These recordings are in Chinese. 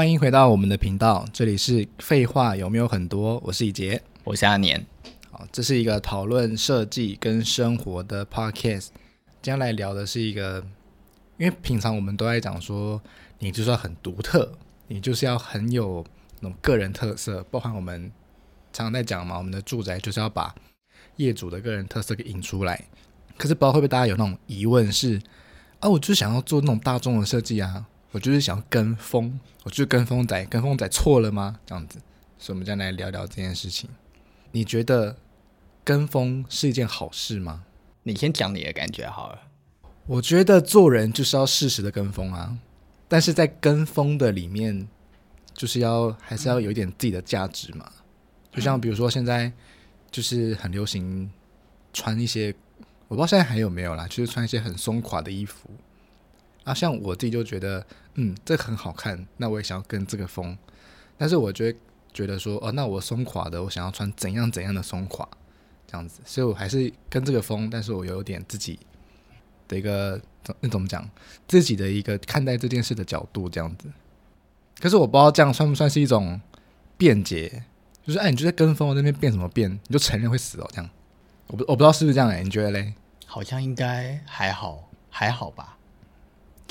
欢迎回到我们的频道，这里是废话有没有很多？我是以杰，我是阿年。好，这是一个讨论设计跟生活的 podcast。今天来聊的是一个，因为平常我们都在讲说，你就是要很独特，你就是要很有那种个人特色，包含我们常常在讲嘛，我们的住宅就是要把业主的个人特色给引出来。可是不知道会不会大家有那种疑问是，啊，我就想要做那种大众的设计啊。我就是想要跟风，我就是跟风仔，跟风仔错了吗？这样子，所以我们再来聊聊这件事情。你觉得跟风是一件好事吗？你先讲你的感觉好了。我觉得做人就是要适时的跟风啊，但是在跟风的里面，就是要还是要有一点自己的价值嘛。就像比如说现在就是很流行穿一些，我不知道现在还有没有啦，就是穿一些很松垮的衣服。啊，像我自己就觉得，嗯，这很好看，那我也想要跟这个风。但是我觉得觉得说，哦，那我松垮的，我想要穿怎样怎样的松垮，这样子，所以我还是跟这个风，但是我有点自己的一个那怎么讲，自己的一个看待这件事的角度这样子。可是我不知道这样算不算是一种辩解，就是哎，你就在跟风那边辩什么辩？你就承认会死哦，这样。我不我不知道是不是这样哎、欸，你觉得嘞？好像应该还好，还好吧。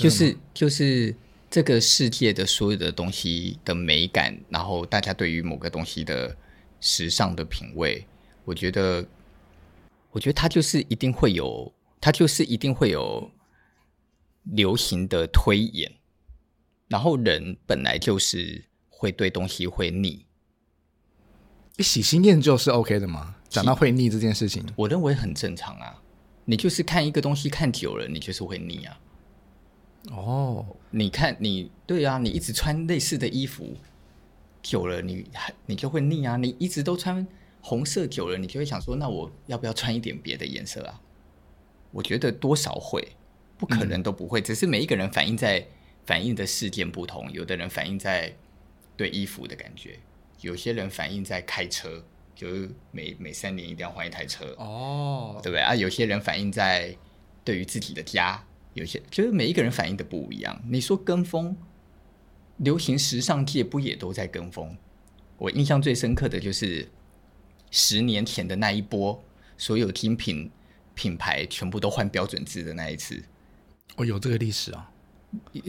就是就是这个世界的所有的东西的美感，然后大家对于某个东西的时尚的品味，我觉得，我觉得它就是一定会有，它就是一定会有流行的推演，然后人本来就是会对东西会腻，你喜新厌旧是 OK 的吗？讲到会腻这件事情，我认为很正常啊。你就是看一个东西看久了，你就是会腻啊。哦，你看，你对啊，你一直穿类似的衣服久了，你还你就会腻啊。你一直都穿红色久了，你就会想说，那我要不要穿一点别的颜色啊？我觉得多少会，不可能都不会，嗯、只是每一个人反应在反应的事件不同。有的人反应在对衣服的感觉，有些人反应在开车，就是每每三年一定要换一台车哦，对不对啊？有些人反映在对于自己的家。有些就是每一个人反应的不一样。你说跟风，流行时尚界不也都在跟风？我印象最深刻的就是十年前的那一波，所有精品品牌全部都换标准字的那一次。我、哦、有这个历史啊，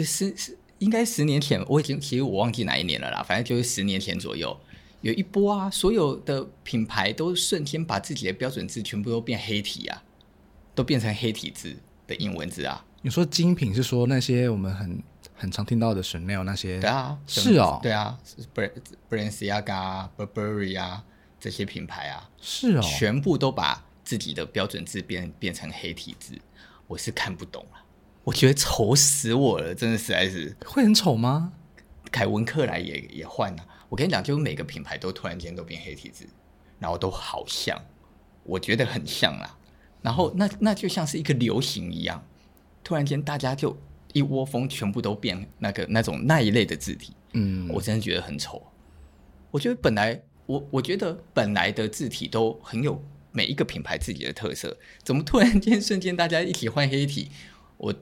是是应该十年前，我已经其实我忘记哪一年了啦。反正就是十年前左右，有一波啊，所有的品牌都瞬间把自己的标准字全部都变黑体啊，都变成黑体字的英文字啊。你说精品是说那些我们很很常听到的 Chanel 那些？对啊，是哦，对啊，Balenciaga、Burberry 啊这些品牌啊，是哦，全部都把自己的标准字变变成黑体字，我是看不懂了，我觉得丑死我了，真的实在是。会很丑吗？凯文克莱也也换了，我跟你讲，就每个品牌都突然间都变黑体字，然后都好像，我觉得很像啦，然后那那就像是一个流行一样。突然间，大家就一窝蜂，全部都变那个那种那一类的字体。嗯，我真的觉得很丑。我觉得本来我我觉得本来的字体都很有每一个品牌自己的特色，怎么突然间瞬间大家一起换黑体？我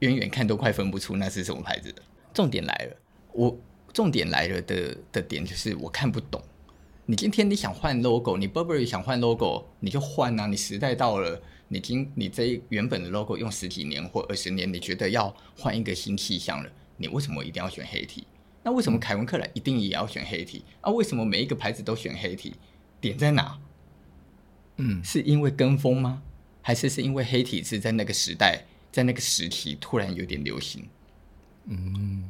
远远看都快分不出那是什么牌子的。重点来了，我重点来了的的点就是我看不懂。你今天你想换 logo，你 Burberry 想换 logo，你就换啊！你时代到了。你今你这原本的 logo 用十几年或二十年，你觉得要换一个新气象了？你为什么一定要选黑体？那为什么凯文克莱一定也要选黑体？啊，为什么每一个牌子都选黑体？点在哪？嗯，是因为跟风吗？还是是因为黑体是在那个时代，在那个时期突然有点流行？嗯，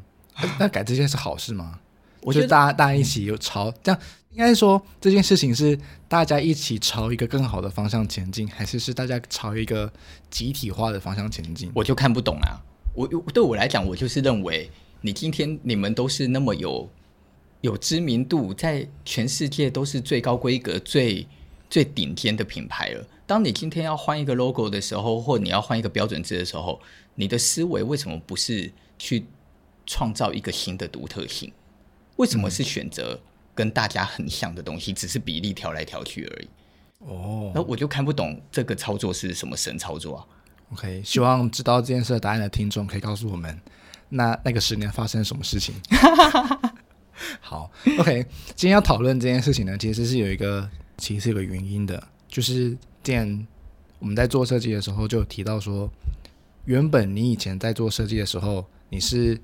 那改这件是好事吗？我觉得大家大家一起有朝这样。应该说这件事情是大家一起朝一个更好的方向前进，还是是大家朝一个集体化的方向前进？我就看不懂啊！我对我来讲，我就是认为你今天你们都是那么有有知名度，在全世界都是最高规格、最最顶尖的品牌了。当你今天要换一个 logo 的时候，或你要换一个标准字的时候，你的思维为什么不是去创造一个新的独特性？为什么是选择？嗯跟大家很像的东西，只是比例调来调去而已。哦，那我就看不懂这个操作是什么神操作啊？OK，希望知道这件事的答案的听众可以告诉我们。那那个十年发生什么事情？好，OK，今天要讨论这件事情呢，其实是有一个，其实是有个原因的，就是既然我们在做设计的时候就有提到说，原本你以前在做设计的时候，你是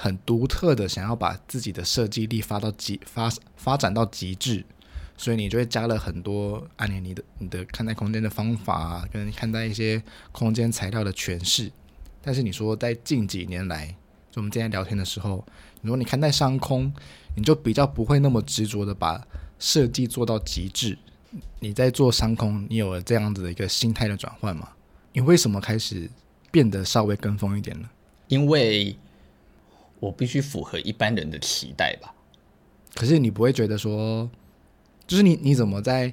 很独特的，想要把自己的设计力发到极发发展到极致，所以你就会加了很多按你你的你的看待空间的方法啊，跟看待一些空间材料的诠释。但是你说在近几年来，就我们今天聊天的时候，如果你看待商空，你就比较不会那么执着的把设计做到极致。你在做商空，你有了这样子的一个心态的转换吗？你为什么开始变得稍微跟风一点呢？因为我必须符合一般人的期待吧。可是你不会觉得说，就是你你怎么在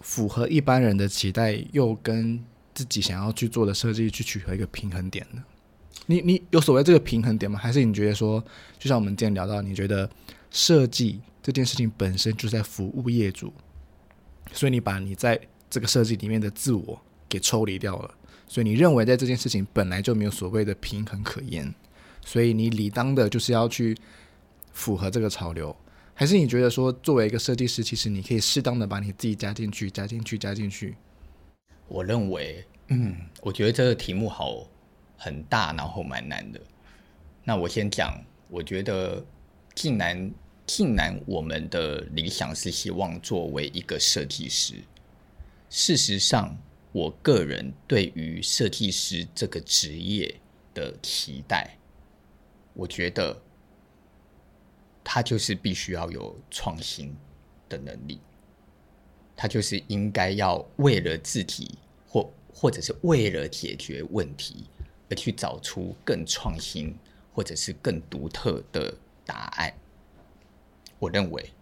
符合一般人的期待，又跟自己想要去做的设计去取得一个平衡点呢？你你有所谓这个平衡点吗？还是你觉得说，就像我们今天聊到，你觉得设计这件事情本身就是在服务业主，所以你把你在这个设计里面的自我给抽离掉了，所以你认为在这件事情本来就没有所谓的平衡可言，所以你理当的就是要去符合这个潮流，还是你觉得说，作为一个设计师，其实你可以适当的把你自己加进去，加进去，加进去？我认为，嗯，我觉得这个题目好。很大，然后蛮难的。那我先讲，我觉得，既然既然我们的理想是希望作为一个设计师，事实上，我个人对于设计师这个职业的期待，我觉得他就是必须要有创新的能力，他就是应该要为了自己或或者是为了解决问题。而去找出更创新或者是更独特的答案，我认为，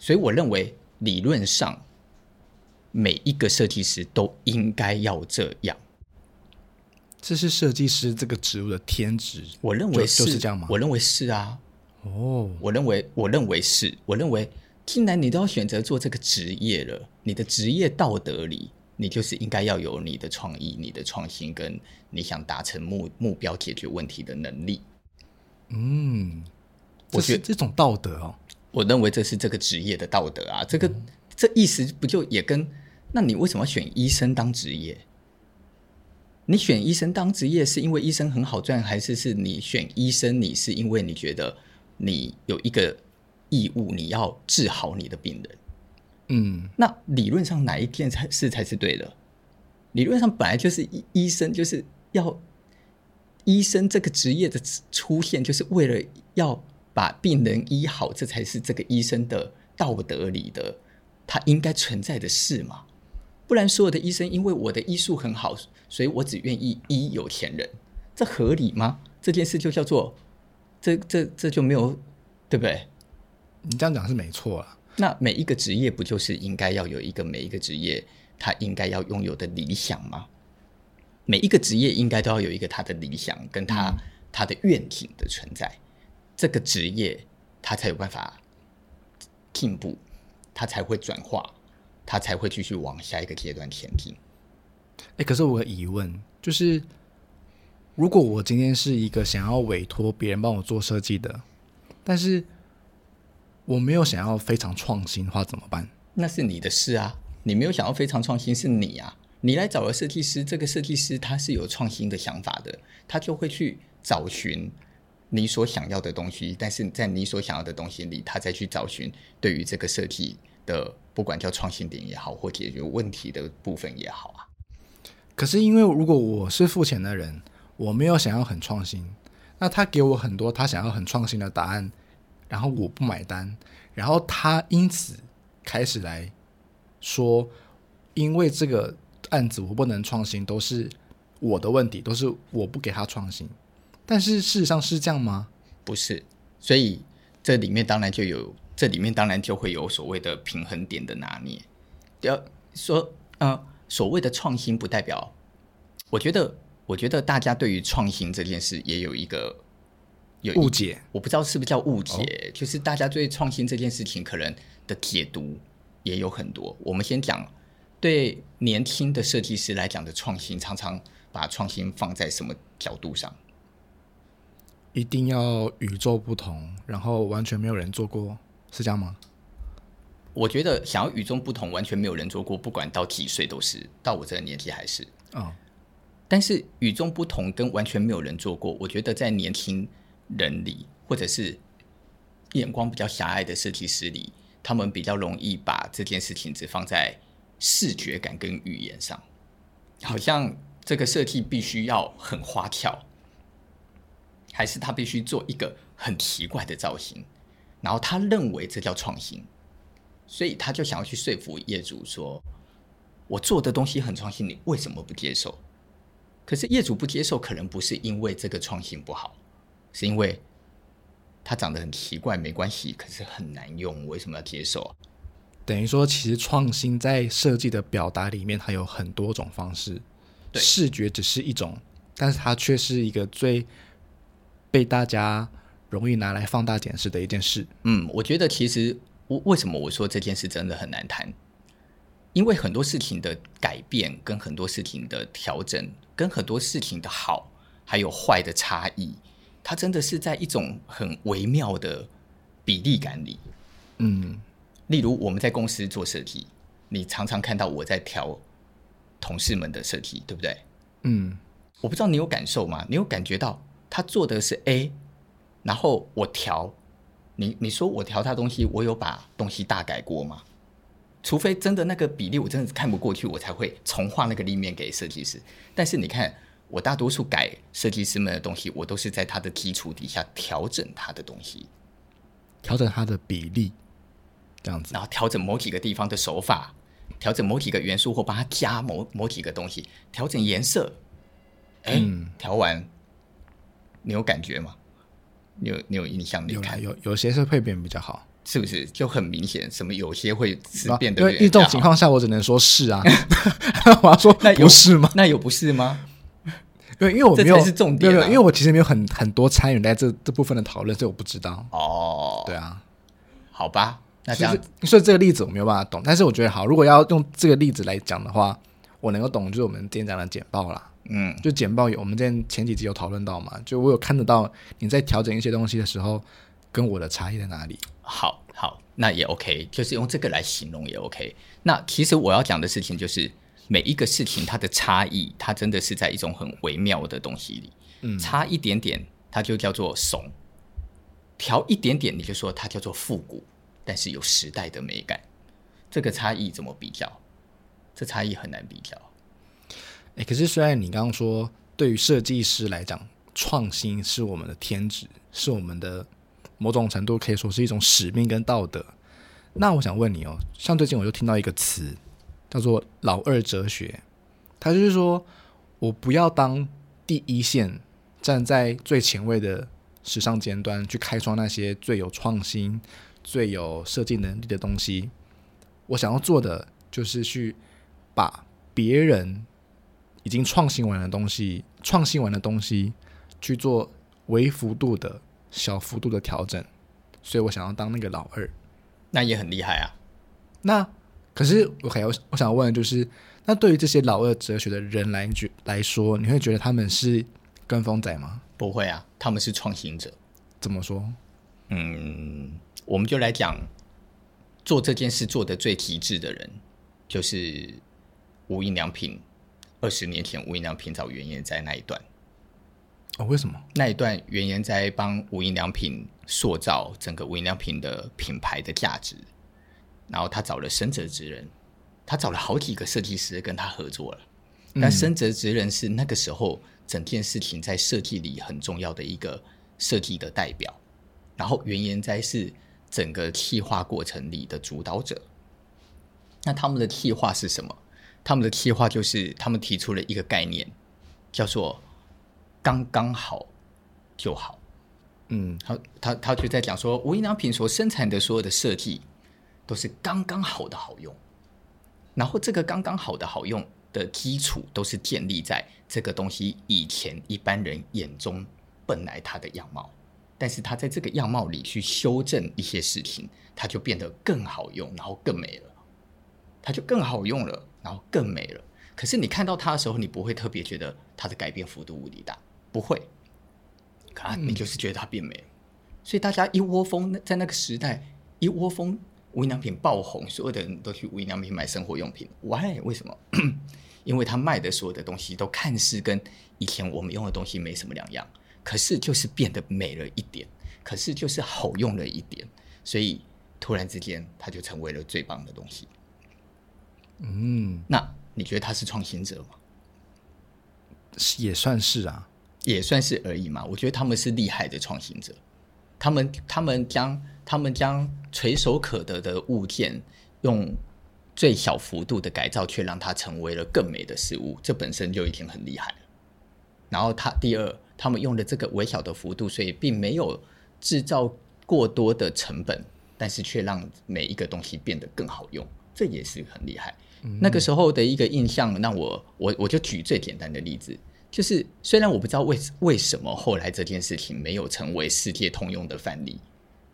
所以我认为理论上每一个设计师都应该要这样。这是设计师这个职务的天职，我认为是，就是这样吗？我认为是啊。哦，我认为，我认为是，我认为，既然你都要选择做这个职业了，你的职业道德里。你就是应该要有你的创意、你的创新，跟你想达成目目标、解决问题的能力。嗯，我觉得这种道德哦，我认为这是这个职业的道德啊。这个、嗯、这意思不就也跟……那你为什么选医生当职业？你选医生当职业是因为医生很好赚，还是是你选医生？你是因为你觉得你有一个义务，你要治好你的病人？嗯，那理论上哪一件才是才是对的？理论上本来就是医医生就是要医生这个职业的出现，就是为了要把病人医好，这才是这个医生的道德里的他应该存在的事嘛。不然所有的医生因为我的医术很好，所以我只愿意医有钱人，这合理吗？这件事就叫做这这这就没有对不对？你这样讲是没错啊。那每一个职业不就是应该要有一个每一个职业他应该要拥有的理想吗？每一个职业应该都要有一个他的理想跟他、嗯、他的愿景的存在，这个职业他才有办法进步，他才会转化，他才会继续往下一个阶段前进。哎、欸，可是我有个疑问就是，如果我今天是一个想要委托别人帮我做设计的，但是。我没有想要非常创新的话怎么办？那是你的事啊！你没有想要非常创新是你啊！你来找了设计师，这个设计师他是有创新的想法的，他就会去找寻你所想要的东西，但是在你所想要的东西里，他再去找寻对于这个设计的不管叫创新点也好，或解决问题的部分也好啊。可是因为如果我是付钱的人，我没有想要很创新，那他给我很多他想要很创新的答案。然后我不买单，然后他因此开始来说，因为这个案子我不能创新，都是我的问题，都是我不给他创新。但是事实上是这样吗？不是，所以这里面当然就有，这里面当然就会有所谓的平衡点的拿捏。要说，呃，所谓的创新不代表，我觉得，我觉得大家对于创新这件事也有一个。有误解，我不知道是不是叫误解，哦、就是大家对创新这件事情可能的解读也有很多。我们先讲，对年轻的设计师来讲的创新，常常把创新放在什么角度上？一定要与众不同，然后完全没有人做过，是这样吗？我觉得想要与众不同，完全没有人做过，不管到几岁都是，到我这个年纪还是。哦，但是与众不同跟完全没有人做过，我觉得在年轻人里，或者是眼光比较狭隘的设计师里，他们比较容易把这件事情只放在视觉感跟语言上，好像这个设计必须要很花俏，还是他必须做一个很奇怪的造型，然后他认为这叫创新。所以他就想要去说服业主说：“我做的东西很创新，你为什么不接受？”可是业主不接受，可能不是因为这个创新不好，是因为它长得很奇怪，没关系，可是很难用，为什么要接受？等于说，其实创新在设计的表达里面，它有很多种方式，视觉只是一种，但是它却是一个最被大家容易拿来放大检视的一件事。嗯，我觉得其实我。为什么我说这件事真的很难谈？因为很多事情的改变，跟很多事情的调整，跟很多事情的好还有坏的差异，它真的是在一种很微妙的比例感里。嗯，例如我们在公司做设计，你常常看到我在调同事们的设计，对不对？嗯，我不知道你有感受吗？你有感觉到他做的是 A，然后我调。你你说我调他东西，我有把东西大改过吗？除非真的那个比例我真的是看不过去，我才会重画那个立面给设计师。但是你看，我大多数改设计师们的东西，我都是在他的基础底下调整他的东西，调整他的比例，这样子，然后调整某几个地方的手法，调整某几个元素或帮他加某某几个东西，调整颜色。哎，嗯，调完，你有感觉吗？你有你有印象？你看有有有些是会变比较好，是不是就很明显？什么有些会是变得因为这种情况下，我只能说是啊。我要说那不是吗？那有不是吗？因为因为我没有重点、啊，因为我其实没有很很多参与在这这部分的讨论，所以我不知道。哦，对啊，好吧，那这样所以这个例子我没有办法懂。但是我觉得好，如果要用这个例子来讲的话，我能够懂，就是我们今天讲的简报啦。嗯，就简报有，我们之前前几集有讨论到嘛，就我有看得到你在调整一些东西的时候，跟我的差异在哪里？好，好，那也 OK，就是用这个来形容也 OK。那其实我要讲的事情就是，每一个事情它的差异，它真的是在一种很微妙的东西里，嗯，差一点点它就叫做怂，调一点点你就说它叫做复古，但是有时代的美感，这个差异怎么比较？这差异很难比较。哎，可是虽然你刚刚说，对于设计师来讲，创新是我们的天职，是我们的某种程度可以说是一种使命跟道德。那我想问你哦，像最近我就听到一个词叫做“老二哲学”，它就是说我不要当第一线，站在最前卫的时尚尖端去开创那些最有创新、最有设计能力的东西。我想要做的就是去把别人。已经创新完的东西，创新完的东西去做微幅度的小幅度的调整，所以我想要当那个老二，那也很厉害啊。那可是我还有我想问的就是，那对于这些老二哲学的人来觉来说，你会觉得他们是跟风仔吗？不会啊，他们是创新者。怎么说？嗯，我们就来讲做这件事做得最极致的人，就是无印良品。二十年前，无印良品找原研哉那一段，哦，为什么那一段原研哉帮无印良品塑造整个无印良品的品牌的价值？然后他找了深泽直人，他找了好几个设计师跟他合作了。那深泽直人是那个时候整件事情在设计里很重要的一个设计的代表，然后原研哉是整个企划过程里的主导者。那他们的企划是什么？他们的计划就是，他们提出了一个概念，叫做“刚刚好就好”。嗯，他他他就在讲说，无印良品所生产的所有的设计都是刚刚好的好用，然后这个刚刚好的好用的基础都是建立在这个东西以前一般人眼中本来它的样貌，但是他在这个样貌里去修正一些事情，它就变得更好用，然后更美了，它就更好用了。然后更美了。可是你看到它的时候，你不会特别觉得它的改变幅度无敌大，不会。可啊，你就是觉得它变美，了、所以大家一窝蜂在那个时代，一窝蜂无印良品爆红，所有的人都去无印良品买生活用品。Why？为什么？因为他卖的所有的东西都看似跟以前我们用的东西没什么两样，可是就是变得美了一点，可是就是好用了一点，所以突然之间它就成为了最棒的东西。嗯，那你觉得他是创新者吗？也算是啊，也算是而已嘛。我觉得他们是厉害的创新者，他们他们将他们将垂手可得的物件用最小幅度的改造，却让它成为了更美的事物，这本身就已经很厉害了。然后他第二，他们用的这个微小的幅度，所以并没有制造过多的成本，但是却让每一个东西变得更好用，这也是很厉害。那个时候的一个印象，让我我我就举最简单的例子，就是虽然我不知道为为什么后来这件事情没有成为世界通用的范例，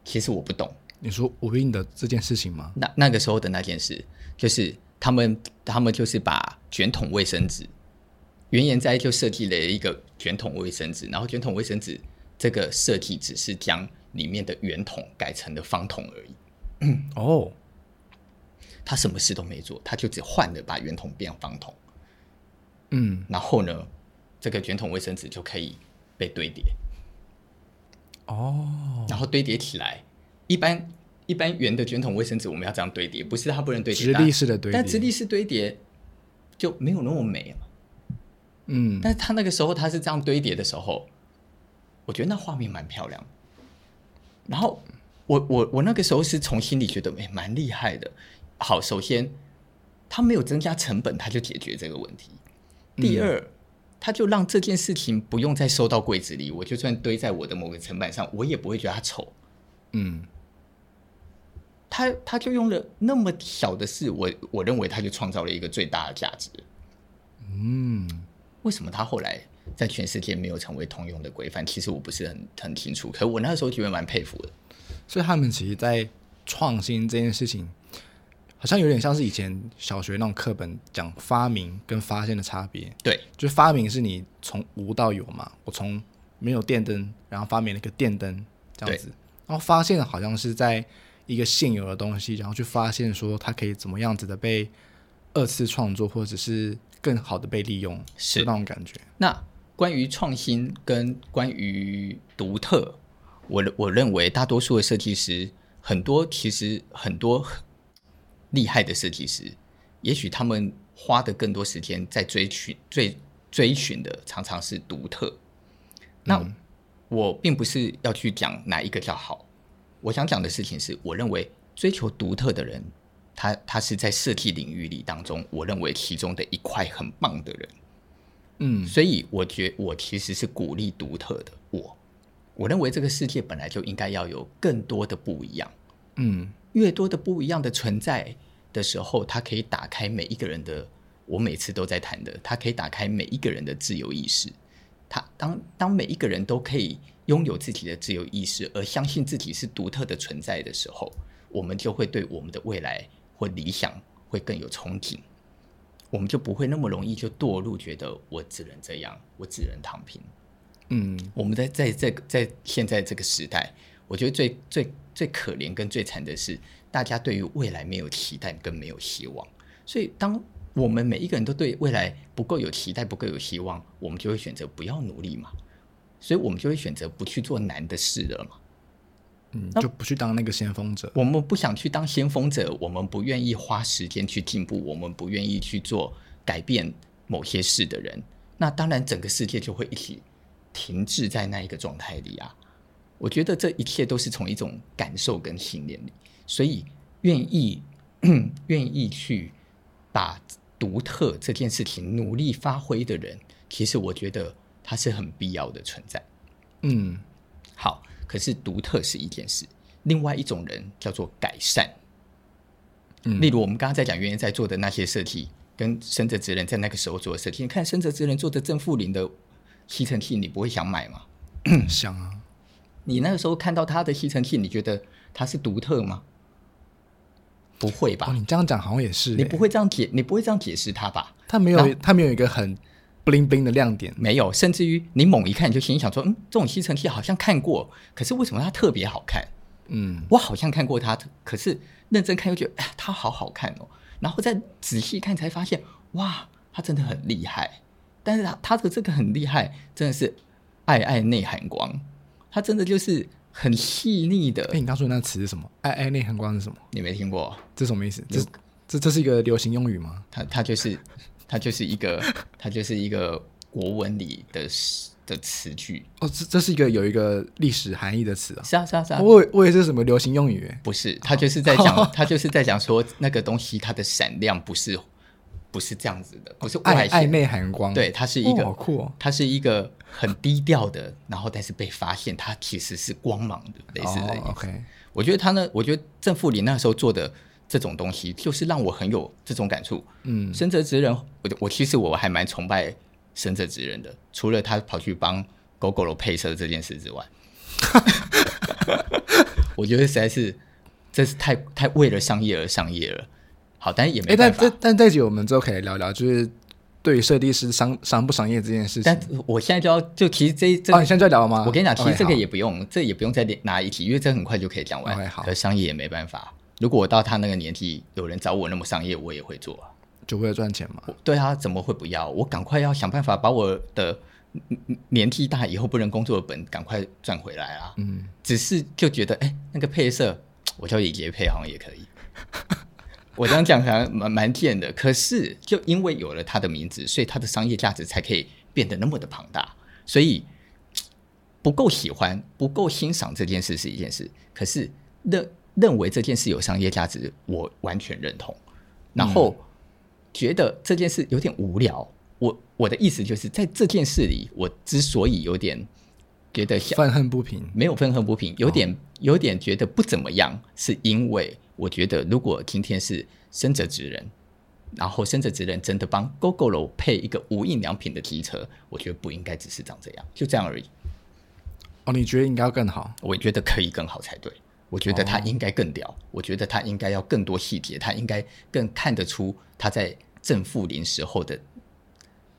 其实我不懂。你说无印的这件事情吗？那那个时候的那件事，就是他们他们就是把卷筒卫生纸，原研哉就设计了一个卷筒卫生纸，然后卷筒卫生纸这个设计只是将里面的圆筒改成了方筒而已。哦。他什么事都没做，他就只换了把圆筒变方筒，嗯，然后呢，这个卷筒卫生纸就可以被堆叠，哦，然后堆叠起来，一般一般圆的卷筒卫生纸我们要这样堆叠，不是它不能堆叠，直立式的堆叠，但直立式堆叠就没有那么美了，嗯，但是他那个时候他是这样堆叠的时候，我觉得那画面蛮漂亮，然后我我我那个时候是从心里觉得哎蛮厉害的。好，首先，他没有增加成本，他就解决这个问题。第二，嗯、他就让这件事情不用再收到柜子里，我就算堆在我的某个层板上，我也不会觉得它丑。嗯，他他就用了那么小的事，我我认为他就创造了一个最大的价值。嗯，为什么他后来在全世界没有成为通用的规范？其实我不是很很清楚，可我那时候觉得蛮佩服的。所以他们其实，在创新这件事情。好像有点像是以前小学那种课本讲发明跟发现的差别。对，就是发明是你从无到有嘛，我从没有电灯，然后发明了一个电灯这样子。然后发现好像是在一个现有的东西，然后去发现说它可以怎么样子的被二次创作，或者是更好的被利用，是那种感觉。那关于创新跟关于独特，我我认为大多数的设计师很多其实很多。厉害的设计师，也许他们花的更多时间在追寻、追追寻的常常是独特。那、嗯、我并不是要去讲哪一个叫好，我想讲的事情是，我认为追求独特的人，他他是在设计领域里当中，我认为其中的一块很棒的人。嗯，所以我觉我其实是鼓励独特的我。我认为这个世界本来就应该要有更多的不一样。嗯。越多的不一样的存在的时候，它可以打开每一个人的。我每次都在谈的，它可以打开每一个人的自由意识。他当当每一个人都可以拥有自己的自由意识，而相信自己是独特的存在的时候，我们就会对我们的未来或理想会更有憧憬。我们就不会那么容易就堕入觉得我只能这样，我只能躺平。嗯，我们在在这个在现在这个时代，我觉得最最。最可怜跟最惨的是，大家对于未来没有期待跟没有希望。所以，当我们每一个人都对未来不够有期待、不够有希望，我们就会选择不要努力嘛。所以我们就会选择不去做难的事了嘛。嗯，就不去当那个先锋者。我们不想去当先锋者，我们不愿意花时间去进步，我们不愿意去做改变某些事的人，那当然整个世界就会一起停滞在那一个状态里啊。我觉得这一切都是从一种感受跟信念里，所以愿意愿意去把独特这件事情努力发挥的人，其实我觉得他是很必要的存在。嗯，好，可是独特是一件事，另外一种人叫做改善。嗯，例如我们刚刚在讲原研在做的那些设计，跟深泽直人在那个时候做的设计，你看深泽直人做的正负零的吸尘器，你不会想买吗？想啊。你那个时候看到它的吸尘器，你觉得它是独特吗？不会吧？哦，你这样讲好像也是，你不会这样解，你不会这样解释它吧？它没有，它没有一个很 bling bling 的亮点，没有，甚至于你猛一看，你就心里想说，嗯，这种吸尘器好像看过，可是为什么它特别好看？嗯，我好像看过它，可是认真看又觉得，哎，它好好看哦。然后再仔细看才发现，哇，它真的很厉害。但是它它的这个很厉害，真的是爱爱内涵光，它真的就是很细腻的。哎，你刚说的那个词是什么？爱爱内含光是什么？你没听过？这什么意思？这这这是一个流行用语吗？它它就是它就是一个 它就是一个国文里的的词句。哦，这这是一个有一个历史含义的词啊。是啊是啊是啊。我我以为是什么流行用语？不是，他就是在讲，他就是在讲说那个东西它的闪亮不是。不是这样子的，不是外爱内含光，对，它是一个，哦，好酷哦，它是一个很低调的，然后但是被发现，他其实是光芒的，类似的意思。哦，OK，我觉得他呢，我觉得郑富林那时候做的这种东西，就是让我很有这种感触。嗯，深泽直人，我我其实我还蛮崇拜深泽直人的，除了他跑去帮 Gogoro 配色这件事之外，我觉得实在是这是太太为了商业而商业了。好，但也没办法。欸、但但这集我们之后可以聊聊，就是对于设计师商商不商业这件事情。但我现在就要就其实这这、啊，你现在就要聊了吗？我跟你讲，其实这个也不用，这也不用再拿一题，因为这很快就可以讲完。Okay, 好，可商业也没办法。如果我到他那个年纪，有人找我那么商业，我也会做，就为了赚钱嘛。对啊，怎么会不要？我赶快要想办法把我的年纪大以后不能工作的本赶快赚回来啊！嗯，只是就觉得，哎、欸，那个配色，我叫李杰配好像也可以。我这样讲可能蛮蛮贱的，可是就因为有了他的名字，所以他的商业价值才可以变得那么的庞大。所以不够喜欢、不够欣赏这件事是一件事，可是认认为这件事有商业价值，我完全认同。然后觉得这件事有点无聊。我我的意思就是在这件事里，我之所以有点觉得愤恨不平，没有愤恨不平，有点有点觉得不怎么样，是因为。我觉得，如果今天是深泽直人，然后深泽直人真的帮 Gogoro 配一个无印良品的机车，我觉得不应该只是长这样，就这样而已。哦，你觉得应该要更好？我觉得可以更好才对。我觉得他应该更屌。哦、我觉得他应该要更多细节，他应该更看得出他在正负零时候的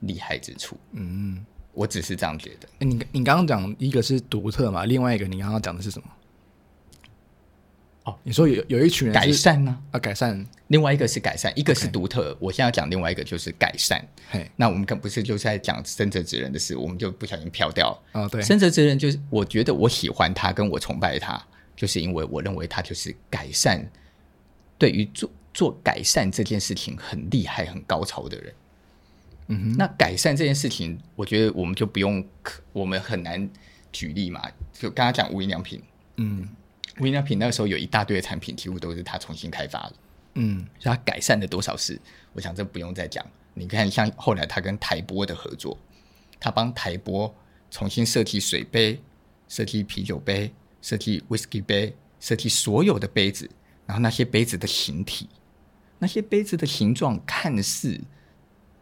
厉害之处。嗯，我只是这样觉得。你你刚刚讲一个是独特嘛？另外一个你刚刚讲的是什么？你说有有一群人改善呢？啊，改善。另外一个是改善，一个是独特。我现在要讲另外一个就是改善。嘿，那我们可不是就是在讲深泽直人的事，我们就不小心飘掉了。哦，对，深泽直人就是我觉得我喜欢他，跟我崇拜他，就是因为我认为他就是改善，对于做做改善这件事情很厉害、很高超的人。嗯哼，那改善这件事情，我觉得我们就不用，我们很难举例嘛。就刚刚讲无印良品，嗯。无印良品那个时候有一大堆的产品，几乎都是他重新开发的。嗯，所以他改善了多少事？我想这不用再讲。你看，像后来他跟台波的合作，他帮台波重新设计水杯、设计啤酒杯、设计 whisky 杯、设计所有的杯子，然后那些杯子的形体，那些杯子的形状看似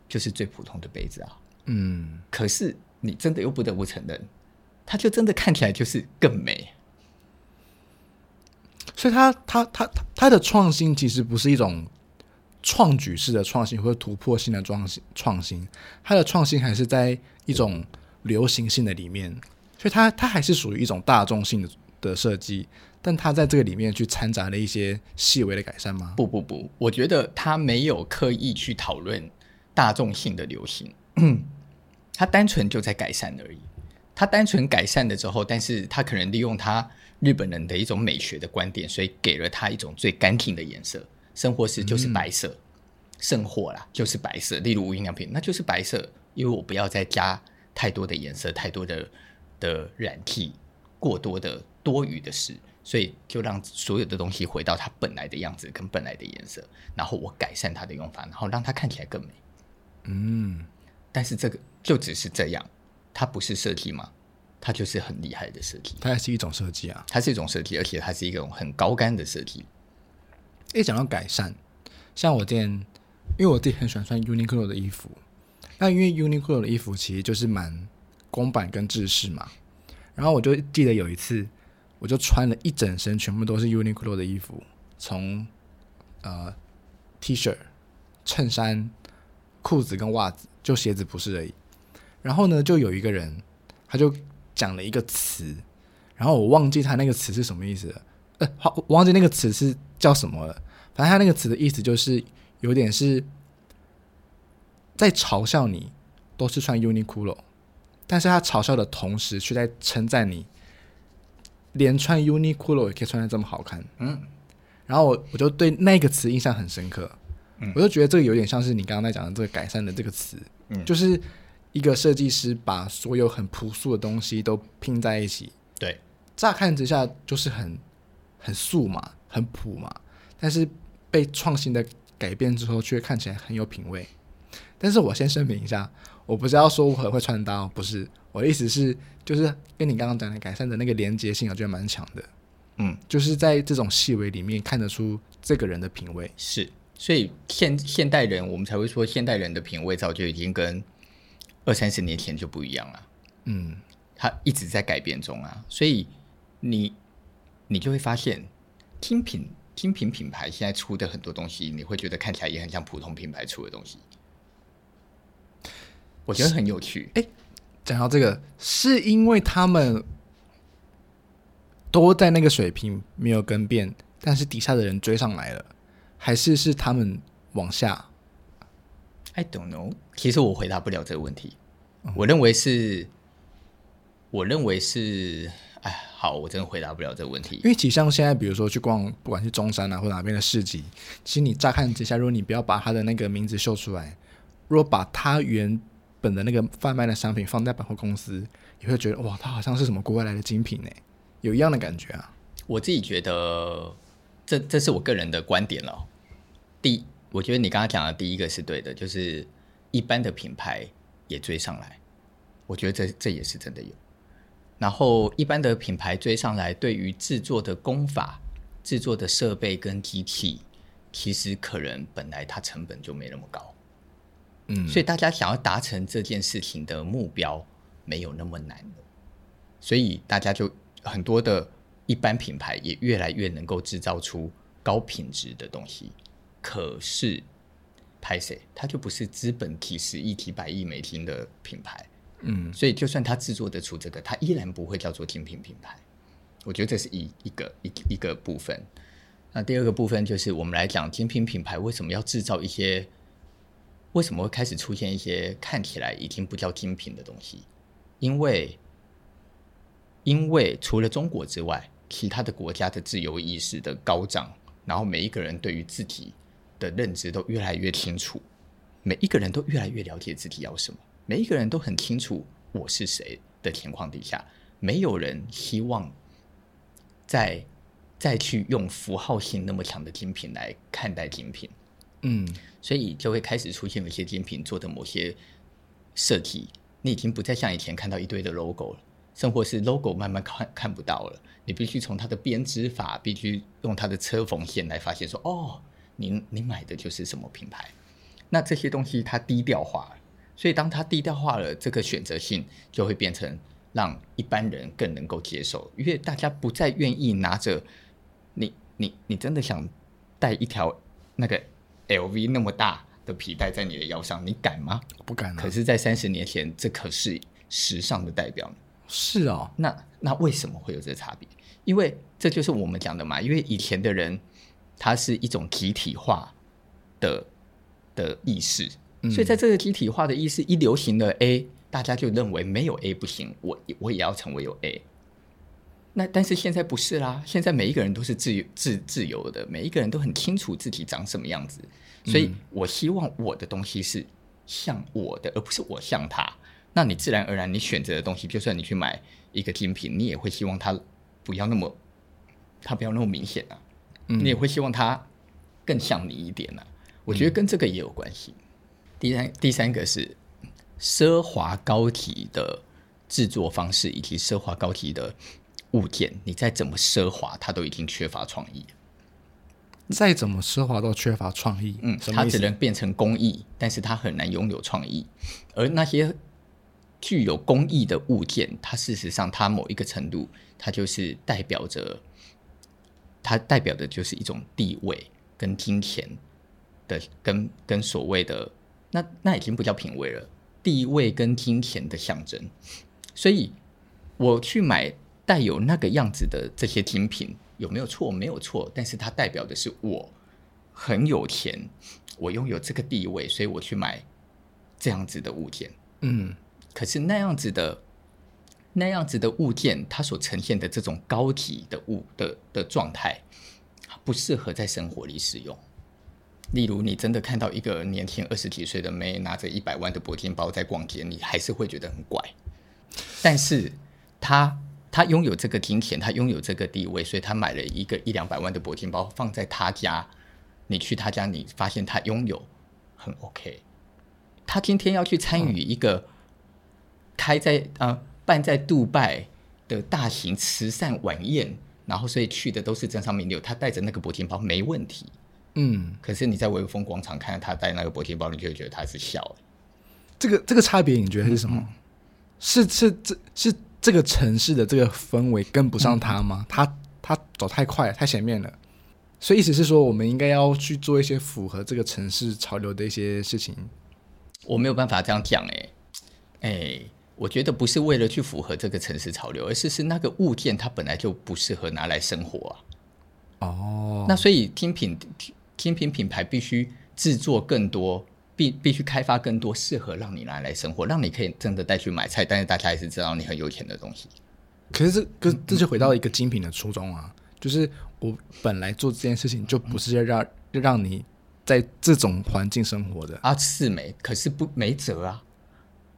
就是最普通的杯子啊。嗯，可是你真的又不得不承认，它就真的看起来就是更美。所以他，他他他他的创新其实不是一种创举式的创新或者突破性的创新创新，他的创新还是在一种流行性的里面，所以他他还是属于一种大众性的的设计，但他在这个里面去掺杂了一些细微的改善吗？不不不，我觉得他没有刻意去讨论大众性的流行，他单纯就在改善而已。他单纯改善了之后，但是他可能利用他。日本人的一种美学的观点，所以给了他一种最干净的颜色。生活是就是白色，圣、嗯、活啦就是白色。例如无印良品，那就是白色，因为我不要再加太多的颜色、太多的的染剂、过多的多余的事，所以就让所有的东西回到它本来的样子跟本来的颜色。然后我改善它的用法，然后让它看起来更美。嗯，但是这个就只是这样，它不是设计吗？它就是很厉害的设计，它还是一种设计啊，它是一种设计，而且它是一种很高干的设计。一，讲到改善，像我之前，因为我自己很喜欢穿 Uniqlo 的衣服，那因为 Uniqlo 的衣服其实就是蛮公版跟制式嘛，然后我就记得有一次，我就穿了一整身全部都是 Uniqlo 的衣服，从呃 T 恤、衬衫、裤子跟袜子，就鞋子不是而已。然后呢，就有一个人，他就讲了一个词，然后我忘记他那个词是什么意思了，呃，好，我忘记那个词是叫什么了。反正他那个词的意思就是有点是在嘲笑你都是穿 Uniqlo，但是他嘲笑的同时却在称赞你，连穿 Uniqlo 也可以穿的这么好看。嗯，然后我我就对那个词印象很深刻。嗯，我就觉得这个有点像是你刚刚在讲的这个改善的这个词，嗯，就是一个设计师把所有很朴素的东西都拼在一起。对，乍看之下就是很很素嘛，很朴嘛，但是被创新的改变之后，却看起来很有品味。但是我先声明一下，我不是要说我很会穿搭，不是，我的意思是，就是跟你刚刚讲的改善的那个连接性，我觉得蛮强的。嗯，就是在这种细微里面看得出这个人的品味是。所以现现代人，我们才会说现代人的品味早就已经跟二三十年前就不一样了。嗯，它一直在改变中啊。所以你你就会发现，精品精品品牌现在出的很多东西，你会觉得看起来也很像普通品牌出的东西。我觉得很有趣。哎，讲到这个，是因为他们都在那个水平没有更变，但是底下的人追上来了。还是是他们往下？I don't know。其实我回答不了这个问题。嗯、我认为是，我认为是，哎，好，我真的回答不了这个问题。因为其实像现在，比如说去逛，不管是中山啊，或哪边的市集，其实你乍看之下，如果你不要把他的那个名字秀出来，如果把他原本的那个贩卖的商品放在百货公司，你会觉得哇，他好像是什么国外来的精品呢？有一样的感觉啊。我自己觉得。这这是我个人的观点了。第一，我觉得你刚刚讲的第一个是对的，就是一般的品牌也追上来，我觉得这这也是真的有。然后一般的品牌追上来，对于制作的工法、制作的设备跟机器，其实可能本来它成本就没那么高，嗯，所以大家想要达成这件事情的目标没有那么难，所以大家就很多的。一般品牌也越来越能够制造出高品质的东西，可是拍谁，它就不是资本几十亿、几百亿美金的品牌，嗯，所以就算他制作得出这个，他依然不会叫做精品品牌。我觉得这是一一个一一个部分。那第二个部分就是我们来讲精品品牌为什么要制造一些，为什么会开始出现一些看起来已经不叫精品的东西？因为因为除了中国之外，其他的国家的自由意识的高涨，然后每一个人对于自己的认知都越来越清楚，每一个人都越来越了解自己要什么，每一个人都很清楚我是谁的情况底下，没有人希望再再去用符号性那么强的精品来看待精品，嗯，所以就会开始出现一些精品做的某些设计，你已经不再像以前看到一堆的 logo 了。甚或是 logo 慢慢看看不到了，你必须从它的编织法，必须用它的车缝线来发现说，哦，你你买的就是什么品牌。那这些东西它低调化了，所以当它低调化了，这个选择性就会变成让一般人更能够接受，因为大家不再愿意拿着你你你真的想带一条那个 LV 那么大的皮带在你的腰上，你敢吗？不敢啊。可是，在三十年前，这可是时尚的代表。是哦，那那为什么会有这差别？因为这就是我们讲的嘛。因为以前的人，他是一种集体化的的意识，嗯，所以在这个集体化的意识一流行了 A，大家就认为没有 A 不行，我我也要成为有 A。那但是现在不是啦，现在每一个人都是自由自自由的，每一个人都很清楚自己长什么样子，所以我希望我的东西是像我的，而不是我像他。那你自然而然，你选择的东西，就算你去买一个精品，你也会希望它不要那么，它不要那么明显啊。嗯，你也会希望它更像你一点呢，啊。我觉得跟这个也有关系。嗯。第三，第三个是奢华高级的制作方式以及奢华高级的物件，你再怎么奢华，它都已经缺乏创意。再怎么奢华都缺乏创意。嗯，它只能变成工艺，但是它很难拥有创意，而那些。具有工艺的物件，它事实上，它某一个程度，它就是代表着，它代表的就是一种地位跟金钱的，跟跟所谓的那那已经不叫品味了。地位跟金钱的象征，所以我去买带有那个样子的这些精品，有没有错？没有错，但是它代表的是我很有钱，我拥有这个地位，所以我去买这样子的物件。嗯，可是那样子的那样子的物件，它所呈现的这种高级的物的的状态，不适合在生活里使用。例如，你真的看到一个年轻二十几岁的妹拿着一百万的铂金包在逛街，你还是会觉得很怪。但是她她拥有这个金钱，她拥有这个地位，所以她买了一个一两百万的铂金包放在她家。你去她家，你发现她拥有很 OK。她今天要去参与一个开在啊、呃、办在杜拜的大型慈善晚宴，然后所以去的都是政商名流，他带着那个铂金包没问题。嗯，可是你在微风广场看到他带那个铂金包，你就会觉得他是笑。这个这个差别，你觉得是什么？嗯、是是这是这个城市的这个氛围跟不上他吗？嗯、他他走太快太前面了，所以意思是说，我们应该要去做一些符合这个城市潮流的一些事情。我没有办法这样讲，哎哎，我觉得不是为了去符合这个城市潮流，而是是那个物件它本来就不适合拿来生活啊。哦，那所以精品。精品品牌必须制作更多，必必须开发更多适合让你拿来生活，让你可以真的带去买菜，但是大家还是知道你很有钱的东西。可是这跟这就回到一个精品的初衷啊，就是我本来做这件事情就不是要让让你在这种环境生活的啊，是没，可是不没辙啊。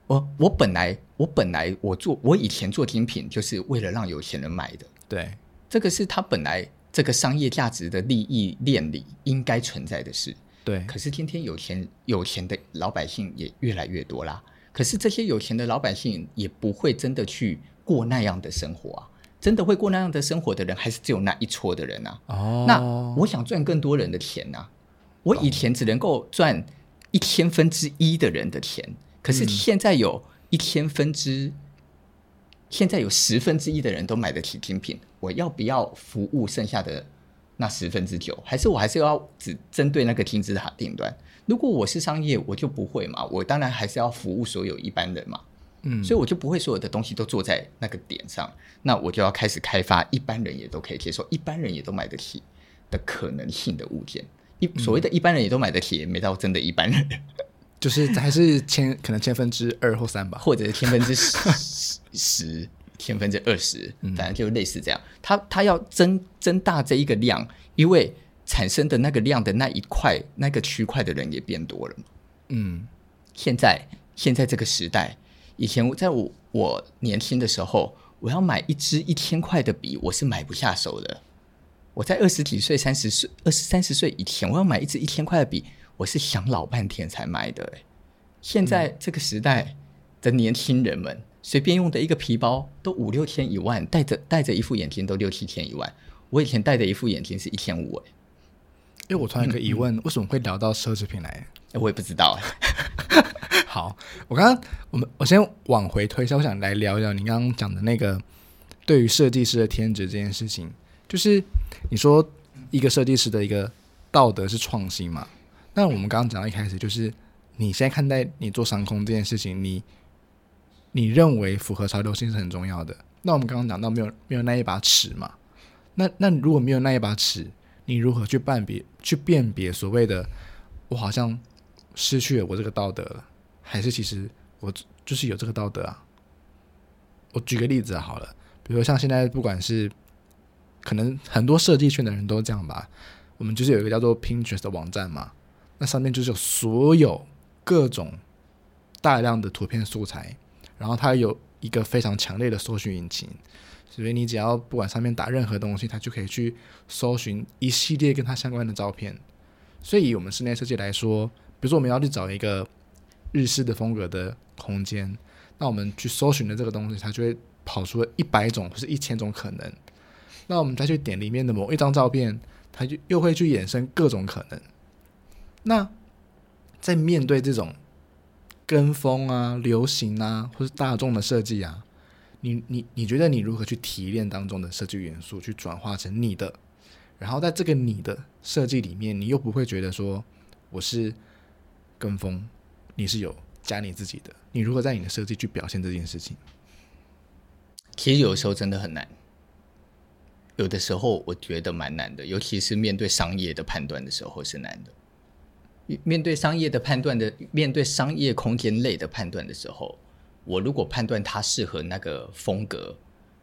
我我本来我本来我做我以前做精品就是为了让有钱人买的，对，这个是他本来。这个商业价值的利益链里应该存在的事，对。可是今天有钱有钱的老百姓也越来越多啦。可是这些有钱的老百姓也不会真的去过那样的生活啊。真的会过那样的生活的人，还是只有那一撮的人啊。哦。那我想赚更多人的钱啊。我以前只能够赚一千分之一的人的钱，可是现在有一千分之。嗯现在有十分之一的人都买得起精品，我要不要服务剩下的那十分之九？还是我还是要只针对那个金字塔顶端？如果我是商业，我就不会嘛，我当然还是要服务所有一般人嘛。嗯，所以我就不会所有的东西都做在那个点上，那我就要开始开发一般人也都可以接受、一般人也都买得起的可能性的物件。一所谓的一般人也都买得起，也没到真的一般人，就是还是千可能千分之二或三吧，或者是千分之十。十 千分之二十，反正就类似这样。他他要增增大这一个量，因为产生的那个量的那一块那个区块的人也变多了嘛。嗯，现在现在这个时代，以前在我我年轻的时候，我要买一支一千块的笔，我是买不下手的。我在二十几岁、三十岁、二十三十岁以前，我要买一支一千块的笔，我是想老半天才买的。现在这个时代的年轻人们。随便用的一个皮包都五六千一万，戴着戴着一副眼镜都六七千一万。我以前戴的一副眼镜是一千五哎。因为我突然有个疑问，为什么会聊到奢侈品来？我也不知道 好，我刚刚我们我先往回推一下，我想来聊一聊你刚刚讲的那个对于设计师的天职这件事情。就是你说一个设计师的一个道德是创新嘛？那我们刚刚讲到一开始，就是你现在看待你做商空这件事情，你。你认为符合潮流性是很重要的。那我们刚刚讲到没有没有那一把尺嘛？那那如果没有那一把尺，你如何去辨别去辨别所谓的我好像失去了我这个道德了，还是其实我就是有这个道德啊？我举个例子好了，比如说像现在不管是可能很多设计圈的人都这样吧，我们就是有一个叫做 Pinterest 的网站嘛，那上面就是有所有各种大量的图片素材。然后它有一个非常强烈的搜寻引擎，所以你只要不管上面打任何东西，它就可以去搜寻一系列跟它相关的照片。所以以我们室内设计来说，比如说我们要去找一个日式的风格的空间，那我们去搜寻的这个东西，它就会跑出一百种或是一千种可能。那我们再去点里面的某一张照片，它就又会去衍生各种可能。那在面对这种。跟风啊，流行啊，或是大众的设计啊，你你你觉得你如何去提炼当中的设计元素，去转化成你的？然后在这个你的设计里面，你又不会觉得说我是跟风，你是有加你自己的？你如何在你的设计去表现这件事情？其实有时候真的很难，有的时候我觉得蛮难的，尤其是面对商业的判断的时候是难的。面对商业的判断的，面对商业空间类的判断的时候，我如果判断它适合那个风格，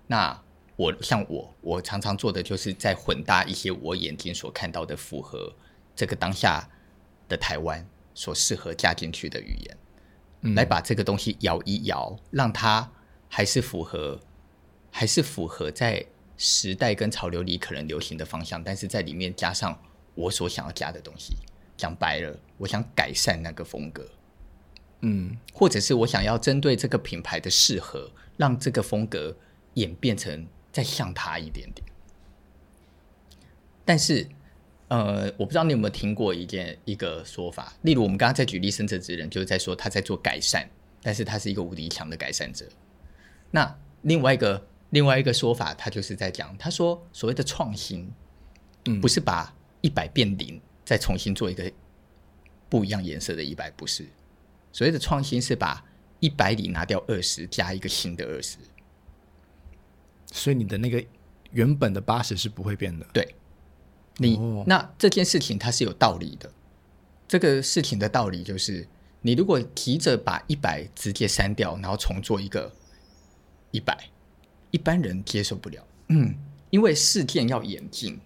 那我像我，我常常做的就是在混搭一些我眼睛所看到的符合这个当下的台湾所适合加进去的语言，嗯，来把这个东西摇一摇，让它还是符合，还是符合在时代跟潮流里可能流行的方向，但是在里面加上我所想要加的东西。讲白了，我想改善那个风格，嗯，或者是我想要针对这个品牌的适合，让这个风格演变成再像它一点点。但是，呃，我不知道你有没有听过一件一个说法，例如我们刚刚在举例生者之人，就是在说他在做改善，但是他是一个无敌强的改善者。那另外一个另外一个说法，他就是在讲，他说所谓的创新，嗯，不是把一百变零。再重新做一个不一样颜色的一百，不是所谓的创新，是把一百里拿掉二十，加一个新的二十。所以你的那个原本的八十是不会变的。对，你、哦、那这件事情它是有道理的。这个事情的道理就是，你如果急着把一百直接删掉，然后重做一个一百，一般人接受不了。嗯，因为事件要演进，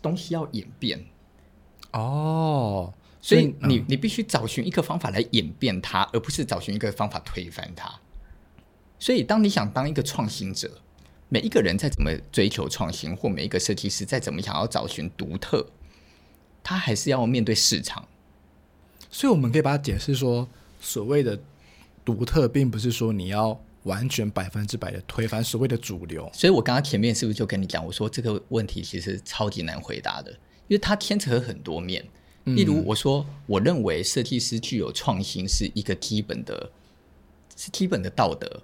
东西要演变。哦，所以你、嗯、你必须找寻一个方法来演变它，而不是找寻一个方法推翻它。所以，当你想当一个创新者，每一个人在怎么追求创新，或每一个设计师在怎么想要找寻独特，他还是要面对市场。所以，我们可以把它解释说，所谓的独特，并不是说你要完全百分之百的推翻所谓的主流。所以我刚刚前面是不是就跟你讲，我说这个问题其实超级难回答的。因为它牵扯很多面，例如我说，我认为设计师具有创新是一个基本的，是基本的道德，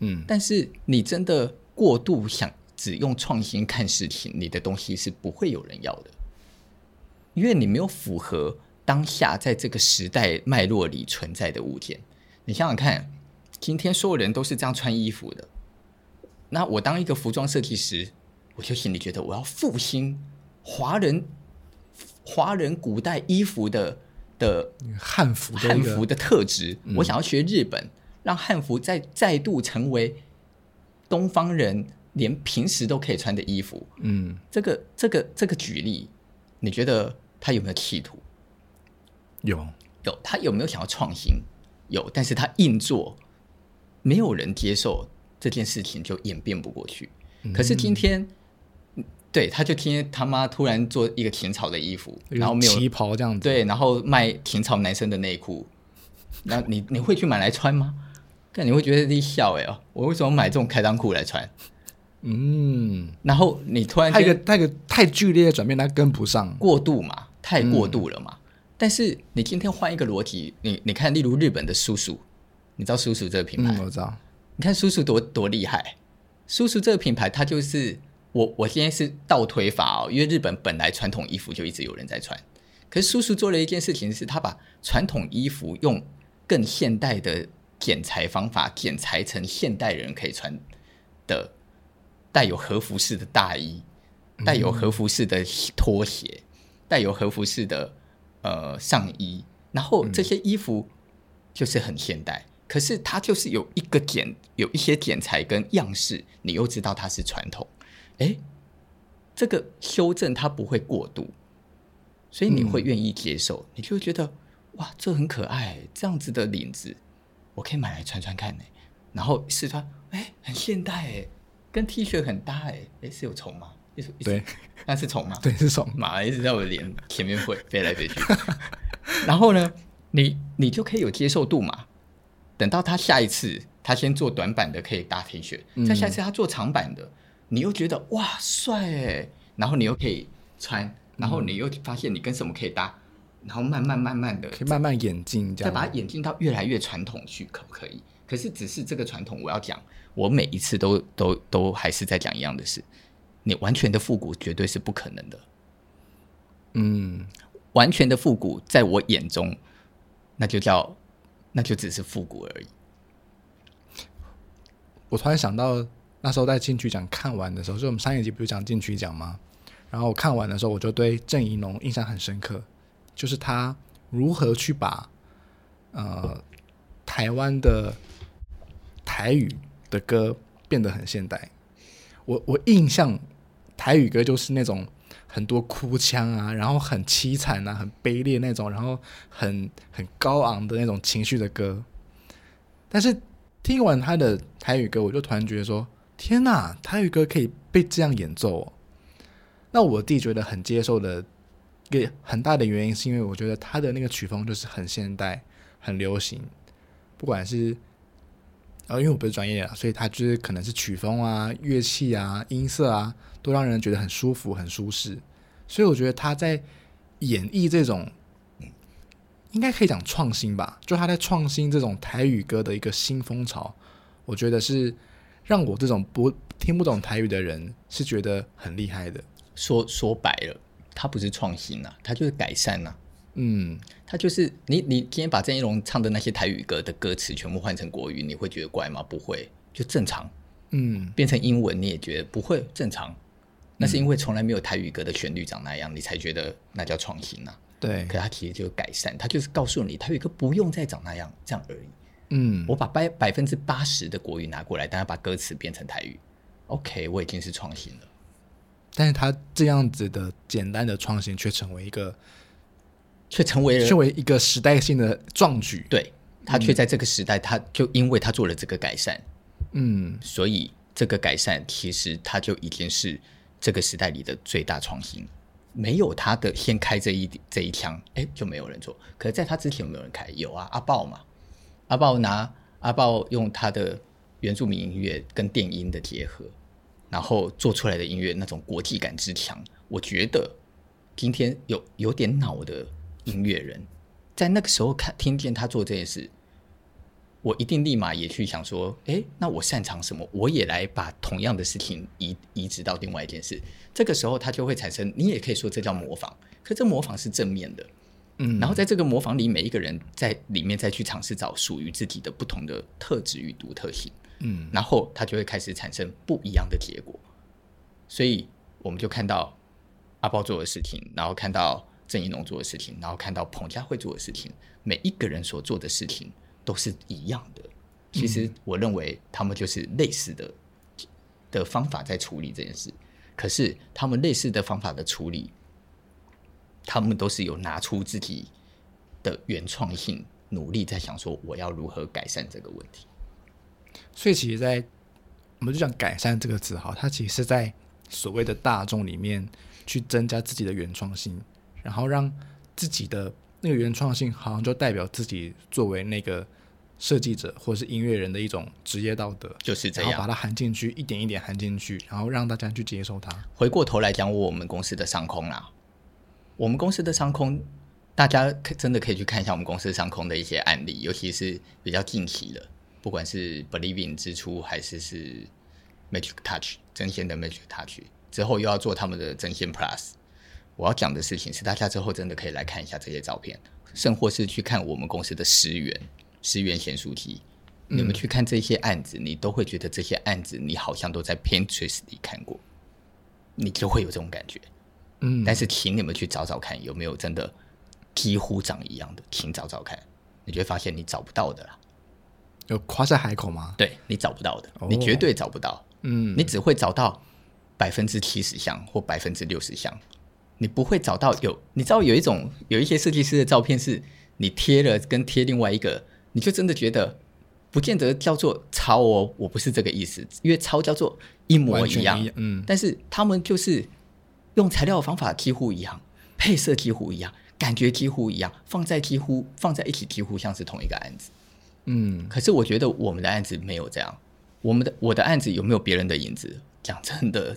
嗯，但是你真的过度想只用创新看事情，你的东西是不会有人要的，因为你没有符合当下在这个时代脉络里存在的物件。你想想看，今天所有人都是这样穿衣服的，那我当一个服装设计师，我就心里觉得我要复兴。华人华人古代衣服的的汉服的汉服的特质，嗯，我想要学日本，让汉服再再度成为东方人连平时都可以穿的衣服。嗯，这个这个这个举例，你觉得他有没有企图？有有，他有没有想要创新？有，但是他硬做，没有人接受这件事情，就演变不过去。嗯，可是今天。对，他就天天他妈突然做一个甜草的衣服，然后没有旗袍这样子，对，然后卖甜草男生的内裤，那你你会去买来穿吗？但你会觉得你笑哎哦，我为什么买这种开裆裤来穿？嗯，然后你突然他一个他一个太剧烈的转变，他跟不上，过度嘛，太过度了嘛。嗯、但是你今天换一个逻辑，你你看，例如日本的叔叔，你知道叔叔这个品牌？嗯、我知道。你看叔叔多多厉害，叔叔这个品牌，它就是。我我今天是倒推法哦，因为日本本来传统衣服就一直有人在穿，可是叔叔做了一件事情，是他把传统衣服用更现代的剪裁方法剪裁成现代人可以穿的，带有和服式的大衣，带有和服式的拖鞋，带有和服式的呃上衣，然后这些衣服就是很现代，可是它就是有一个剪有一些剪裁跟样式，你又知道它是传统。哎，这个修正它不会过度，所以你会愿意接受，嗯、你就会觉得哇，这很可爱，这样子的领子，我可以买来穿穿看呢。然后试穿，哎，很现代哎，跟 T 恤很搭哎，哎，是有虫吗？对，那是虫吗？对，是虫，马一直在我的脸前面飞飞来飞去。然后呢，你你就可以有接受度嘛。等到他下一次，他先做短版的可以搭 T 恤，再下一次他做长版的。嗯你又觉得哇帅哎，然后你又可以穿，然后你又发现你跟什么可以搭，然后慢慢慢慢的可以慢慢演进，再把它演进到越来越传统去，可不可以？可是只是这个传统，我要讲，我每一次都都都还是在讲一样的事，你完全的复古绝对是不可能的。嗯，完全的复古在我眼中，那就叫那就只是复古而已。我突然想到，那时候在金曲奖看完的时候，就我们上一集不是讲金曲奖吗？然后我看完的时候，我就对郑宜农印象很深刻，就是他如何去把呃台湾的台语的歌变得很现代。我我印象台语歌就是那种很多哭腔啊，然后很凄惨啊，很卑劣那种，然后很很高昂的那种情绪的歌。但是听完他的台语歌，我就突然觉得说：天哪，台语歌可以被这样演奏哦！那我弟觉得很接受的一个很大的原因，是因为我觉得他的那个曲风就是很现代、很流行，不管是。啊，因为我不是专业啊，所以他就是可能是曲风啊、乐器啊、音色啊，都让人觉得很舒服、很舒适。所以我觉得他在演绎这种，应该可以讲创新吧，就他在创新这种台语歌的一个新风潮，我觉得是让我这种不听不懂台语的人是觉得很厉害的。说说白了，它不是创新啊，它就是改善啊。嗯，它就是你，你今天把郑一龙唱的那些台语歌的歌词全部换成国语，你会觉得怪吗？不会，就正常。嗯，变成英文你也觉得不会正常，那是因为从来没有台语歌的旋律长那样，你才觉得那叫创新啊。对，可他其实就是改善，他就是告诉你台语歌不用再长那样，这样而已。嗯，我把百百分之八十的国语拿过来，但要把歌词变成台语，OK，我已经是创新了。但是他这样子的简单的创新，却成为一个。却成为了成为一个时代性的壮举，对，他却在这个时代，他就因为他做了这个改善，嗯，所以这个改善其实他就已经是这个时代里的最大创新。没有他的先开这一这一枪，哎，就没有人做。可是在他之前有没有人开？有啊，阿豹嘛，阿豹拿阿豹用他的原住民音乐跟电音的结合，然后做出来的音乐那种国际感之强，我觉得今天有有点脑的。音乐人，在那个时候看听见他做这件事，我一定立马也去想说：诶，那我擅长什么？我也来把同样的事情移移植到另外一件事。这个时候，他就会产生，你也可以说这叫模仿，可这模仿是正面的，嗯。然后在这个模仿里，每一个人在里面再去尝试找属于自己的不同的特质与独特性，嗯。然后他就会开始产生不一样的结果。所以我们就看到阿豹做的事情，然后看到。郑一农做的事情，然后看到彭佳慧做的事情，每一个人所做的事情都是一样的。其实我认为他们就是类似的的方法在处理这件事。可是他们类似的方法的处理，他们都是有拿出自己的原创性，努力在想说我要如何改善这个问题。所以，其实，在我们就讲“改善”这个词哈，它其实是在所谓的大众里面去增加自己的原创性。然后让自己的那个原创性，好像就代表自己作为那个设计者或是音乐人的一种职业道德，就是这样，然后把它含进去，一点一点含进去，然后让大家去接受它。回过头来讲，我们公司的上空啦，我们公司的商空，大家可真的可以去看一下我们公司商空的一些案例，尤其是比较近期的，不管是 Believing 之初，还是是 Magic Touch 真仙的 Magic Touch 之后，又要做他们的真仙 Plus。我要讲的事情是，大家之后真的可以来看一下这些照片，甚或是去看我们公司的十元十元咸酥鸡。你们去看这些案子，你都会觉得这些案子你好像都在 Pinterest 里看过，你就会有这种感觉。嗯，但是请你们去找找看，有没有真的几乎长一样的？请找找看，你就会发现你找不到的啦。有夸下海口吗？对，你找不到的，你绝对找不到。嗯，你只会找到百分之七十像或百分之六十像。你不会找到有，你知道有一种有一些设计师的照片是，你贴了跟贴另外一个，你就真的觉得不见得叫做抄哦，我不是这个意思，因为抄叫做一模一样，一嗯，但是他们就是用材料方法几乎一样，配色几乎一样，感觉几乎一样，放在几乎放在一起几乎像是同一个案子，嗯，可是我觉得我们的案子没有这样，我们的我的案子有没有别人的影子？讲真的，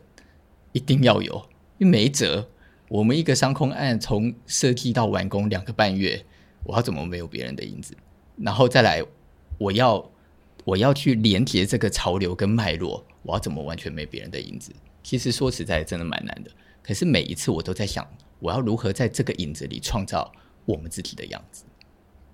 一定要有，因为没辙。我们一个商空案从设计到完工两个半月，我要怎么没有别人的影子？然后再来，我要我要去连接这个潮流跟脉络，我要怎么完全没别人的影子？其实说实在，真的蛮难的。可是每一次我都在想，我要如何在这个影子里创造我们自己的样子？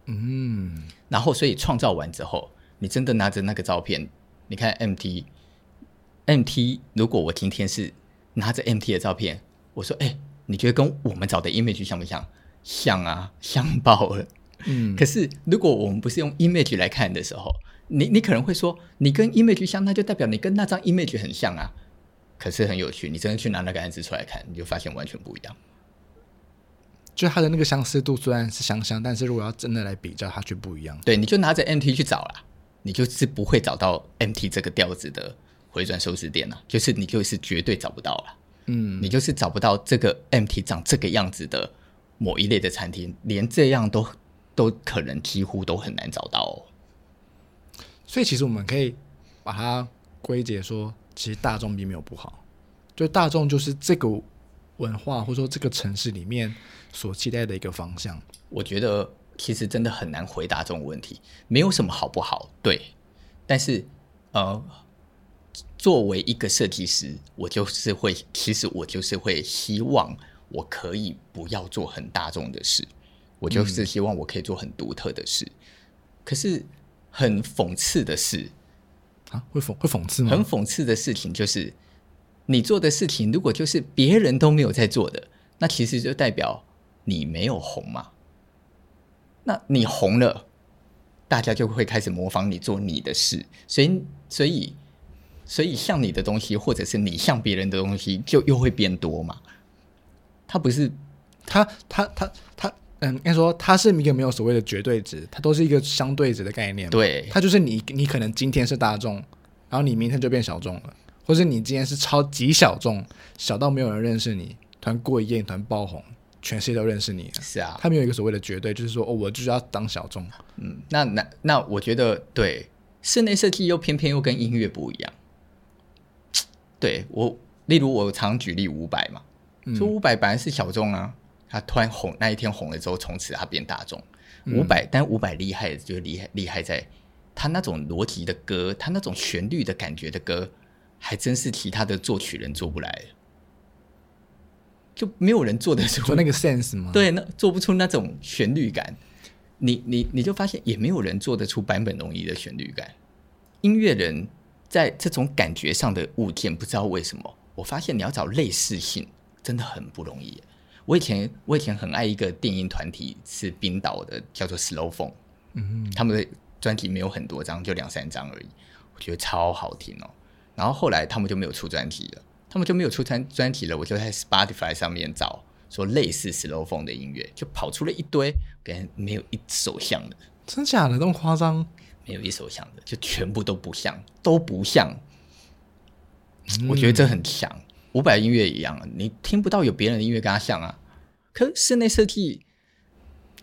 嗯，然后所以创造完之后，你真的拿着那个照片，你看 MT，MT，如果我今天是拿着 MT 的照片，我说，哎，你觉得跟我们找的 image 像不像？像啊，像爆了。嗯，可是如果我们不是用 image 来看的时候，你你可能会说，你跟 image 像，那就代表你跟那张 image 很像啊。可是很有趣，你真的去拿那个案子出来看，你就发现完全不一样。就它的那个相似度虽然是相像，但是如果要真的来比较，它却不一样。对，你就拿着 MT 去找啦，你就是不会找到 MT 这个调子的回转寿司店了，就是你就是绝对找不到了。嗯，你就是找不到这个 MT 长这个样子的某一类的餐厅，连这样都。都可能几乎都很难找到哦，所以其实我们可以把它归结说，其实大众并没有不好，就大众就是这个文化或者说这个城市里面所期待的一个方向。我觉得其实真的很难回答这种问题，没有什么好不好，对。但是呃，作为一个设计师，我就是会，其实我就是会希望我可以不要做很大众的事。我就是希望我可以做很独特的事，嗯、可是很讽刺的是啊，会讽会讽刺吗？很讽刺的事情就是，你做的事情如果就是别人都没有在做的，那其实就代表你没有红嘛。那你红了，大家就会开始模仿你做你的事，所以所以所以像你的东西，或者是你像别人的东西，就又会变多嘛。他不是他他他他。嗯，应该说它是一个没有所谓的绝对值，它都是一个相对值的概念。对，它就是你，你可能今天是大众，然后你明天就变小众了，或是你今天是超级小众，小到没有人认识你，突然过一夜突然爆红，全世界都认识你。是啊，它没有一个所谓的绝对，就是说哦，我就是要当小众。嗯，那那那我觉得对，室内设计又偏偏又跟音乐不一样。对我，例如我常举例五百嘛，说五百本来是小众啊。他突然红，那一天红了之后，从此他变大众。伍佰，但伍佰厉害的就厉害厉害在，他那种逻辑的歌，他那种旋律的感觉的歌，还真是其他的作曲人做不来，就没有人做得出那个 sense 吗？对，那做不出那种旋律感。你你你就发现，也没有人做得出版本容易的旋律感。音乐人在这种感觉上的物件，不知道为什么，我发现你要找类似性，真的很不容易。我以前我以前很爱一个电音团体，是冰岛的，叫做 Slow Phone。嗯，他们的专辑没有很多张，就两三张而已，我觉得超好听哦。然后后来他们就没有出专辑了，他们就没有出专专辑了。我就在 Spotify 上面找说类似 Slow Phone 的音乐，就跑出了一堆，跟没有一首像的。真假的那么夸张？没有一首像的，就全部都不像，都不像。嗯、我觉得这很强。伍佰音乐一样，你听不到有别人的音乐跟他像啊。可室内设计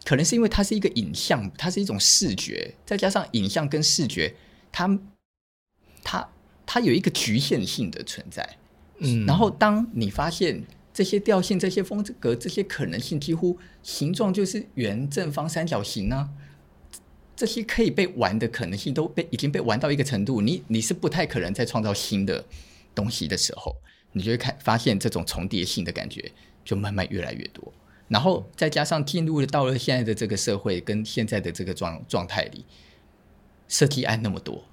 可能是因为它是一个影像，它是一种视觉，再加上影像跟视觉，它它它有一个局限性的存在。嗯，然后当你发现这些调性、这些风格、这些可能性，几乎形状就是圆、正方、三角形呢、啊，这些可以被玩的可能性都被已经被玩到一个程度，你你是不太可能再创造新的东西的时候。你就会看发现这种重叠性的感觉就慢慢越来越多，然后再加上进入到了现在的这个社会跟现在的这个状状态里，设计案那么多，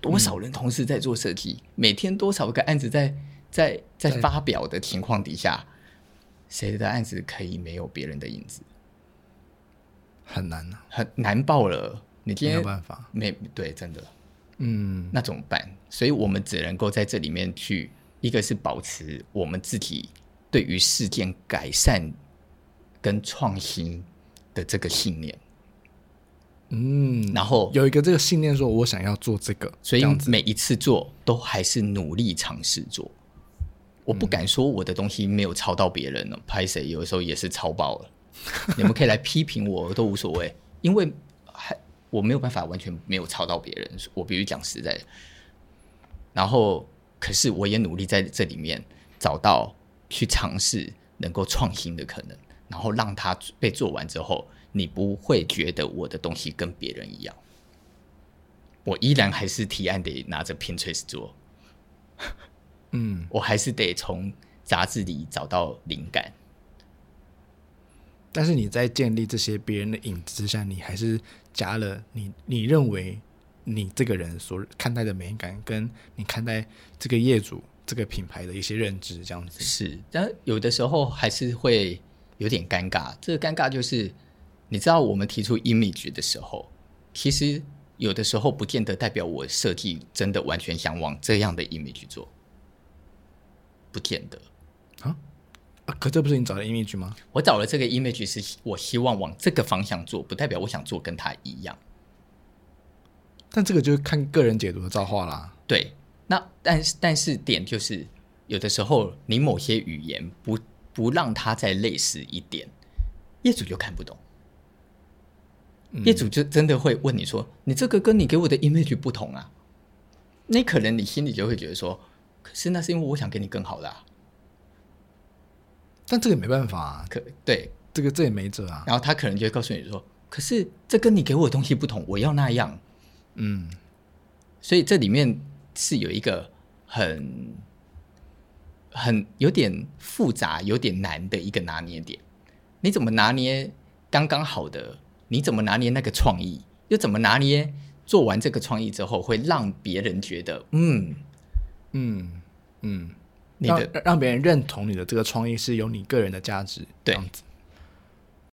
多少人同时在做设计，嗯、每天多少个案子在在在发表的情况底下，谁的案子可以没有别人的影子？很难啊，很难爆了。你今天没有办法，没对，真的，嗯，那怎么办？所以我们只能够在这里面去。一个是保持我们自己对于事件改善跟创新的这个信念，嗯，然后有一个这个信念，说我想要做这个，所以每一次做都还是努力尝试做。我不敢说我的东西没有抄到别人了，拍谁有的时候也是抄爆了。你们可以来批评我都无所谓，因为还我没有办法完全没有抄到别人。我必须讲实在的，然后。可是我也努力在这里面找到去尝试能够创新的可能，然后让它被做完之后，你不会觉得我的东西跟别人一样。我依然还是提案得拿着 Pinterest 做，嗯，我还是得从杂志里找到灵感。但是你在建立这些别人的影子之下，你还是加了你你认为你这个人所看待的美感，跟你看待这个业主这个品牌的一些认知，这样子是。但有的时候还是会有点尴尬。这个尴尬就是，你知道，我们提出 image 的时候，其实有的时候不见得代表我设计真的完全想往这样的 image 做，不见得。啊？啊，可这不是你找的 image 吗？我找了这个 image，是我希望往这个方向做，不代表我想做跟他一样。但这个就是看个人解读的造化啦。对，那但是但是点就是，有的时候你某些语言不不让他再类似一点，业主就看不懂。嗯、业主就真的会问你说：“你这个跟你给我的 image 不同啊？”那可能你心里就会觉得说：“可是那是因为我想给你更好的啊。”但这个没办法啊，可对这个这也没辙啊。然后他可能就会告诉你说：“可是这跟你给我的东西不同，我要那样。”嗯，所以这里面是有一个很很有点复杂、有点难的一个拿捏点。你怎么拿捏刚刚好的？你怎么拿捏那个创意？又怎么拿捏做完这个创意之后会让别人觉得嗯嗯嗯。嗯你的让让别人认同你的这个创意是有你个人的价值，对，